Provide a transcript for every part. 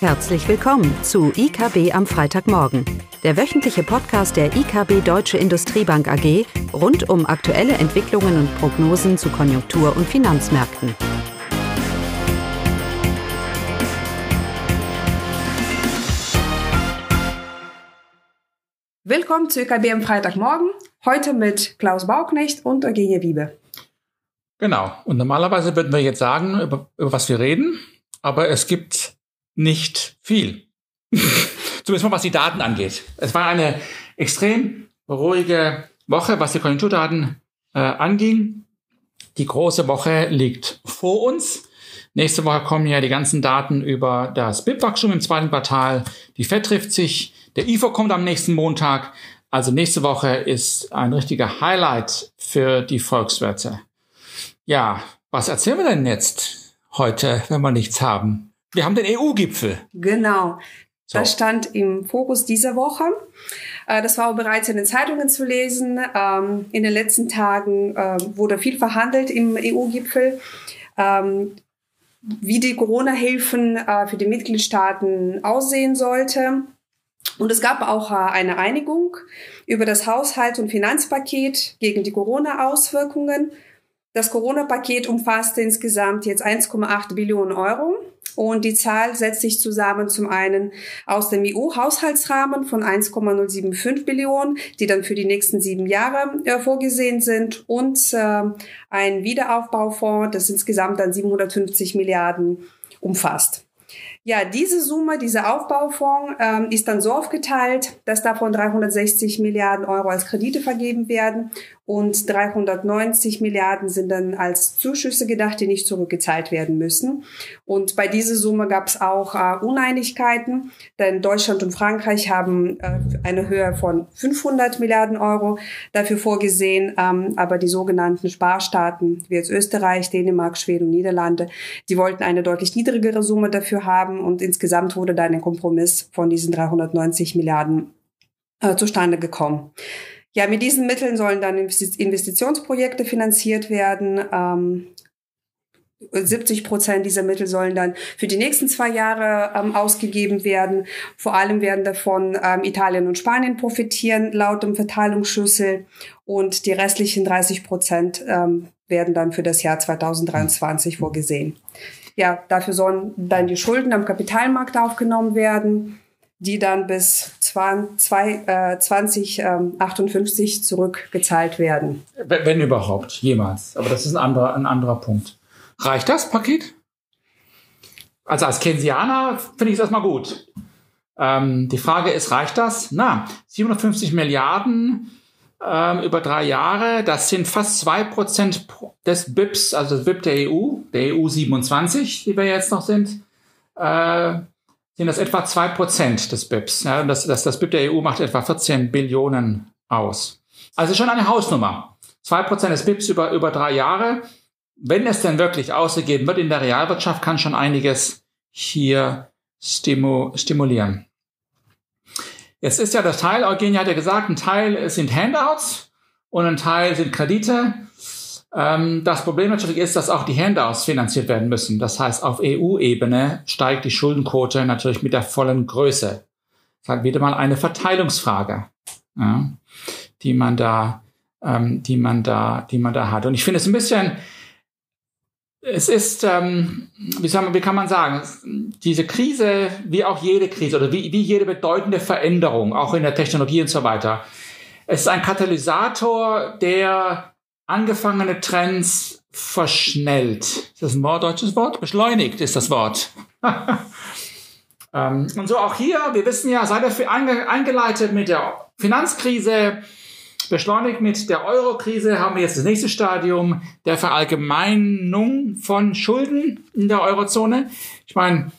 Herzlich willkommen zu IKB am Freitagmorgen, der wöchentliche Podcast der IKB Deutsche Industriebank AG rund um aktuelle Entwicklungen und Prognosen zu Konjunktur- und Finanzmärkten. Willkommen zu IKB am Freitagmorgen, heute mit Klaus Bauknecht und Eugenie Wiebe. Genau, und normalerweise würden wir jetzt sagen, über, über was wir reden, aber es gibt nicht viel. Zumindest mal was die Daten angeht. Es war eine extrem ruhige Woche, was die Konjunkturdaten äh, anging. Die große Woche liegt vor uns. Nächste Woche kommen ja die ganzen Daten über das BIP-Wachstum im zweiten Quartal. Die FED trifft sich. Der IFO kommt am nächsten Montag. Also nächste Woche ist ein richtiger Highlight für die Volkswirte. Ja, was erzählen wir denn jetzt heute, wenn wir nichts haben? Wir haben den EU-Gipfel. Genau. So. Das stand im Fokus dieser Woche. Äh, das war auch bereits in den Zeitungen zu lesen. Ähm, in den letzten Tagen ähm, wurde viel verhandelt im EU-Gipfel, ähm, wie die Corona-Hilfen äh, für die Mitgliedstaaten aussehen sollte. Und es gab auch äh, eine Einigung über das Haushalts- und Finanzpaket gegen die Corona-Auswirkungen. Das Corona-Paket umfasste insgesamt jetzt 1,8 Billionen Euro. Und die Zahl setzt sich zusammen zum einen aus dem EU-Haushaltsrahmen von 1,075 Billionen, die dann für die nächsten sieben Jahre äh, vorgesehen sind, und äh, ein Wiederaufbaufonds, das insgesamt dann 750 Milliarden umfasst. Ja, diese Summe, dieser Aufbaufonds ähm, ist dann so aufgeteilt, dass davon 360 Milliarden Euro als Kredite vergeben werden und 390 Milliarden sind dann als Zuschüsse gedacht, die nicht zurückgezahlt werden müssen. Und bei dieser Summe gab es auch äh, Uneinigkeiten, denn Deutschland und Frankreich haben äh, eine Höhe von 500 Milliarden Euro dafür vorgesehen, ähm, aber die sogenannten Sparstaaten wie jetzt Österreich, Dänemark, Schweden und Niederlande, die wollten eine deutlich niedrigere Summe dafür haben und insgesamt wurde dann ein Kompromiss von diesen 390 Milliarden äh, zustande gekommen. Ja, mit diesen Mitteln sollen dann Investitionsprojekte finanziert werden. Ähm, 70 Prozent dieser Mittel sollen dann für die nächsten zwei Jahre ähm, ausgegeben werden. Vor allem werden davon ähm, Italien und Spanien profitieren, laut dem Verteilungsschlüssel. Und die restlichen 30 Prozent ähm, werden dann für das Jahr 2023 vorgesehen. Ja, dafür sollen dann die Schulden am Kapitalmarkt aufgenommen werden die dann bis 2058 äh, zurückgezahlt werden. Wenn überhaupt, jemals. Aber das ist ein anderer, ein anderer Punkt. Reicht das Paket? Also als Keynesianer finde ich es erstmal gut. Ähm, die Frage ist, reicht das? Na, 750 Milliarden ähm, über drei Jahre, das sind fast zwei Prozent des BIPs, also des BIP der EU, der EU 27, die wir jetzt noch sind. Äh, sind das etwa zwei Prozent des BIPs. Ja, das, das, das BIP der EU macht etwa 14 Billionen aus. Also schon eine Hausnummer. Zwei Prozent des BIPs über, über drei Jahre. Wenn es denn wirklich ausgegeben wird in der Realwirtschaft, kann schon einiges hier stimu stimulieren. Jetzt ist ja das Teil, Eugenie hat ja gesagt, ein Teil sind Handouts und ein Teil sind Kredite. Ähm, das Problem natürlich ist, dass auch die Handouts finanziert werden müssen. Das heißt, auf EU-Ebene steigt die Schuldenquote natürlich mit der vollen Größe. Das halt wieder mal eine Verteilungsfrage, ja, die man da, ähm, die man da, die man da hat. Und ich finde es ein bisschen, es ist, ähm, wie, soll wie kann man sagen, diese Krise, wie auch jede Krise oder wie, wie jede bedeutende Veränderung, auch in der Technologie und so weiter, es ist ein Katalysator, der angefangene Trends verschnellt. Ist das ein Wort, deutsches Wort? Beschleunigt ist das Wort. ähm, und so auch hier, wir wissen ja, seit er einge eingeleitet mit der Finanzkrise, beschleunigt mit der Eurokrise, haben wir jetzt das nächste Stadium der Verallgemeinung von Schulden in der Eurozone. Ich meine,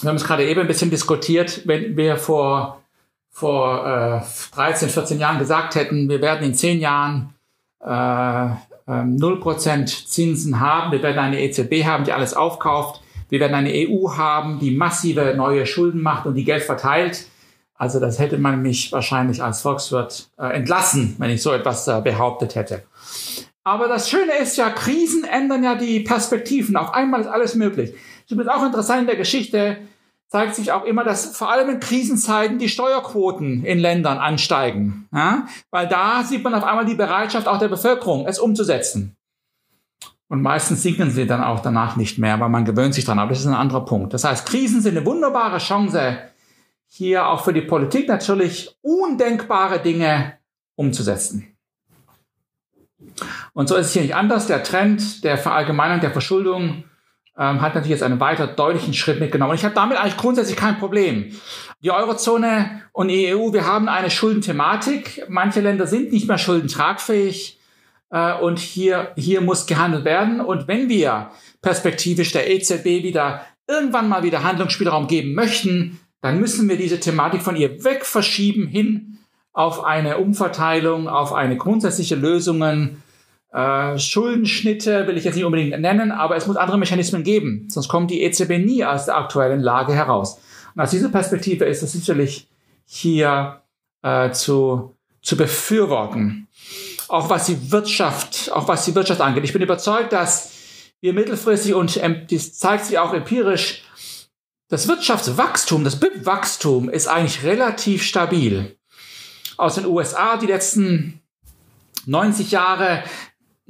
wir haben es gerade eben ein bisschen diskutiert, wenn wir vor, vor äh, 13, 14 Jahren gesagt hätten, wir werden in 10 Jahren äh, 0% ähm, Zinsen haben. Wir werden eine EZB haben, die alles aufkauft. Wir werden eine EU haben, die massive neue Schulden macht und die Geld verteilt. Also das hätte man mich wahrscheinlich als Volkswirt äh, entlassen, wenn ich so etwas äh, behauptet hätte. Aber das Schöne ist ja, Krisen ändern ja die Perspektiven. Auf einmal ist alles möglich. Es ist auch interessant in der Geschichte, zeigt sich auch immer, dass vor allem in Krisenzeiten die Steuerquoten in Ländern ansteigen. Ja? Weil da sieht man auf einmal die Bereitschaft auch der Bevölkerung, es umzusetzen. Und meistens sinken sie dann auch danach nicht mehr, weil man gewöhnt sich dran. Aber das ist ein anderer Punkt. Das heißt, Krisen sind eine wunderbare Chance, hier auch für die Politik natürlich undenkbare Dinge umzusetzen. Und so ist es hier nicht anders. Der Trend der Verallgemeinung der Verschuldung ähm, hat natürlich jetzt einen weiter deutlichen Schritt mitgenommen. Und ich habe damit eigentlich grundsätzlich kein Problem. Die Eurozone und die EU, wir haben eine Schuldenthematik. Manche Länder sind nicht mehr schuldentragfähig. Äh, und hier, hier muss gehandelt werden. Und wenn wir perspektivisch der EZB wieder irgendwann mal wieder Handlungsspielraum geben möchten, dann müssen wir diese Thematik von ihr weg verschieben hin auf eine Umverteilung, auf eine grundsätzliche Lösungen. Äh, Schuldenschnitte will ich jetzt nicht unbedingt nennen, aber es muss andere Mechanismen geben, sonst kommt die EZB nie aus der aktuellen Lage heraus. Und aus dieser Perspektive ist es sicherlich hier äh, zu, zu befürworten auch was die Wirtschaft, auch was die Wirtschaft angeht. Ich bin überzeugt, dass wir mittelfristig und ähm, das zeigt sich auch empirisch, das Wirtschaftswachstum, das BIP-Wachstum ist eigentlich relativ stabil. Aus den USA die letzten 90 Jahre,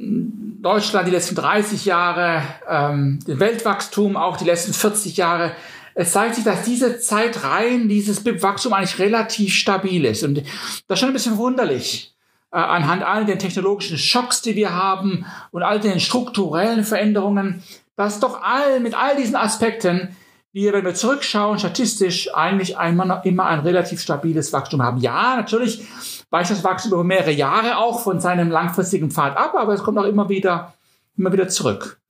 Deutschland die letzten 30 Jahre, ähm, Weltwachstum auch die letzten 40 Jahre. Es zeigt sich, dass diese Zeitreihen, dieses BIP-Wachstum eigentlich relativ stabil ist. Und das ist schon ein bisschen wunderlich äh, anhand all den technologischen Schocks, die wir haben und all den strukturellen Veränderungen, dass doch all, mit all diesen Aspekten wir, wenn wir zurückschauen, statistisch eigentlich einmal immer ein relativ stabiles Wachstum haben. Ja, natürlich weicht das Wachstum über mehrere Jahre auch von seinem langfristigen Pfad ab, aber es kommt auch immer wieder, immer wieder zurück.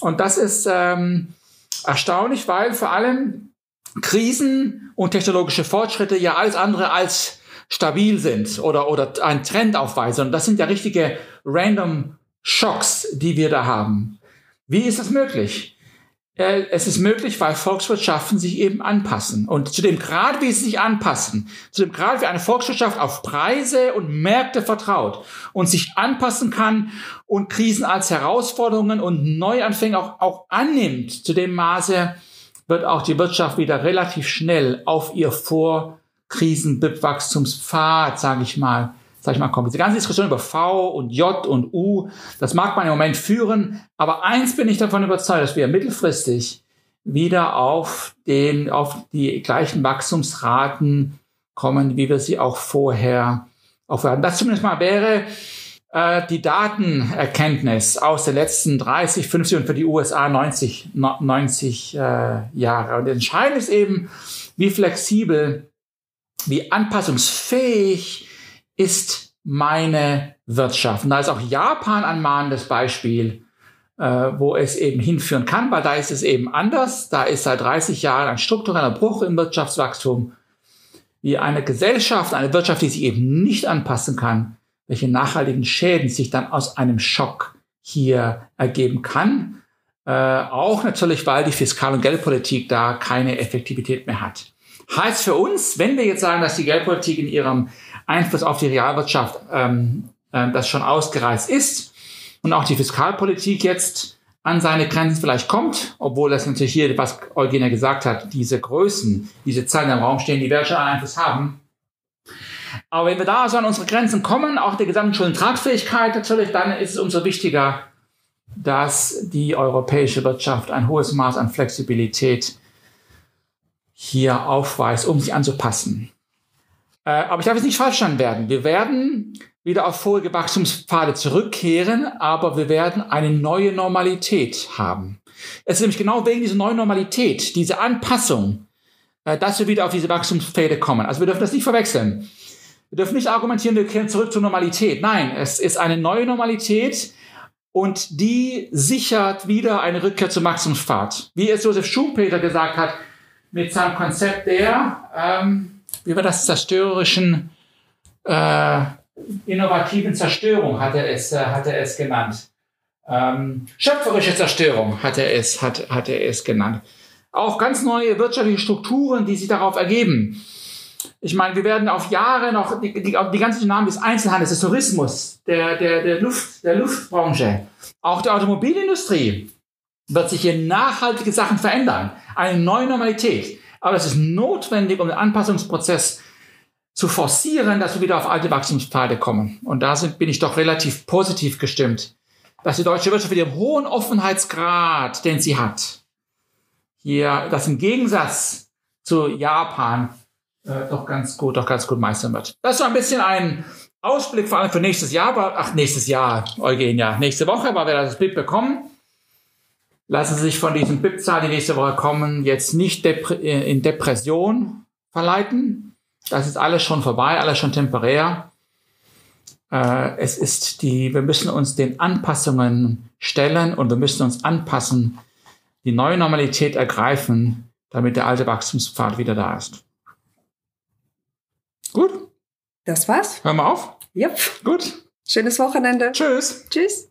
Und das ist ähm, erstaunlich, weil vor allem Krisen und technologische Fortschritte ja alles andere als stabil sind oder, oder einen Trend aufweisen. Und das sind ja richtige random Schocks, die wir da haben. Wie ist das möglich? Äh, es ist möglich, weil Volkswirtschaften sich eben anpassen. Und zu dem Grad, wie sie sich anpassen, zu dem Grad, wie eine Volkswirtschaft auf Preise und Märkte vertraut und sich anpassen kann und Krisen als Herausforderungen und Neuanfänge auch, auch annimmt, zu dem Maße wird auch die Wirtschaft wieder relativ schnell auf ihr vor Krisen-BIP-Wachstumspfad, sage ich mal, sag ich mal, kommt. Diese ganze Diskussion über V und J und U, das mag man im Moment führen, aber eins bin ich davon überzeugt, dass wir mittelfristig wieder auf den, auf die gleichen Wachstumsraten kommen, wie wir sie auch vorher aufwerten. Das zumindest mal wäre äh, die Datenerkenntnis aus den letzten 30, 50 und für die USA 90, 90 äh, Jahre. Und entscheidend ist eben, wie flexibel wie anpassungsfähig ist meine Wirtschaft. Und da ist auch Japan ein mahnendes Beispiel, äh, wo es eben hinführen kann, weil da ist es eben anders. Da ist seit 30 Jahren ein struktureller Bruch im Wirtschaftswachstum, wie eine Gesellschaft, eine Wirtschaft, die sich eben nicht anpassen kann, welche nachhaltigen Schäden sich dann aus einem Schock hier ergeben kann. Äh, auch natürlich, weil die Fiskal- und Geldpolitik da keine Effektivität mehr hat. Heißt für uns, wenn wir jetzt sagen, dass die Geldpolitik in ihrem Einfluss auf die Realwirtschaft ähm, äh, das schon ausgereizt ist und auch die Fiskalpolitik jetzt an seine Grenzen vielleicht kommt, obwohl das natürlich hier, was Eugenia gesagt hat, diese Größen, diese Zahlen im Raum stehen, die werden schon einen Einfluss haben. Aber wenn wir da so an unsere Grenzen kommen, auch der gesamten Schuldentragfähigkeit natürlich, dann ist es umso wichtiger, dass die europäische Wirtschaft ein hohes Maß an Flexibilität hier aufweist, um sich anzupassen. Äh, aber ich darf jetzt nicht falsch werden. Wir werden wieder auf vorige Wachstumspfade zurückkehren, aber wir werden eine neue Normalität haben. Es ist nämlich genau wegen dieser neuen Normalität, diese Anpassung, äh, dass wir wieder auf diese Wachstumspfade kommen. Also wir dürfen das nicht verwechseln. Wir dürfen nicht argumentieren, wir kehren zurück zur Normalität. Nein, es ist eine neue Normalität und die sichert wieder eine Rückkehr zum Wachstumspfad. Wie es Josef Schumpeter gesagt hat, mit seinem Konzept der, ähm, wie war das, zerstörerischen, äh, innovativen Zerstörung hat er es, äh, hat er es genannt. Ähm, schöpferische Zerstörung hat er es, hat, hat er es genannt. Auch ganz neue wirtschaftliche Strukturen, die sich darauf ergeben. Ich meine, wir werden auf Jahre noch die, die, die ganze Dynamik des Einzelhandels, des Tourismus, der, der, der, Luft, der Luftbranche, auch der Automobilindustrie wird sich hier nachhaltige Sachen verändern. Eine neue Normalität. aber es ist notwendig, um den Anpassungsprozess zu forcieren, dass wir wieder auf alte Wachstumspfade kommen. Und da sind, bin ich doch relativ positiv gestimmt, dass die deutsche Wirtschaft mit dem hohen Offenheitsgrad, den sie hat, hier das im Gegensatz zu Japan äh, doch ganz gut, doch ganz gut meistern wird. Das ist so ein bisschen ein Ausblick vor allem für nächstes Jahr, aber, ach, nächstes Jahr, Eugenia, nächste Woche, weil wir das BIP bekommen. Lassen Sie sich von diesen BIP-Zahlen, die nächste Woche kommen, jetzt nicht depr äh, in Depression verleiten. Das ist alles schon vorbei, alles schon temporär. Äh, es ist die, wir müssen uns den Anpassungen stellen und wir müssen uns anpassen, die neue Normalität ergreifen, damit der alte Wachstumspfad wieder da ist. Gut. Das war's. Hör mal auf. Yep. Gut. Schönes Wochenende. Tschüss. Tschüss.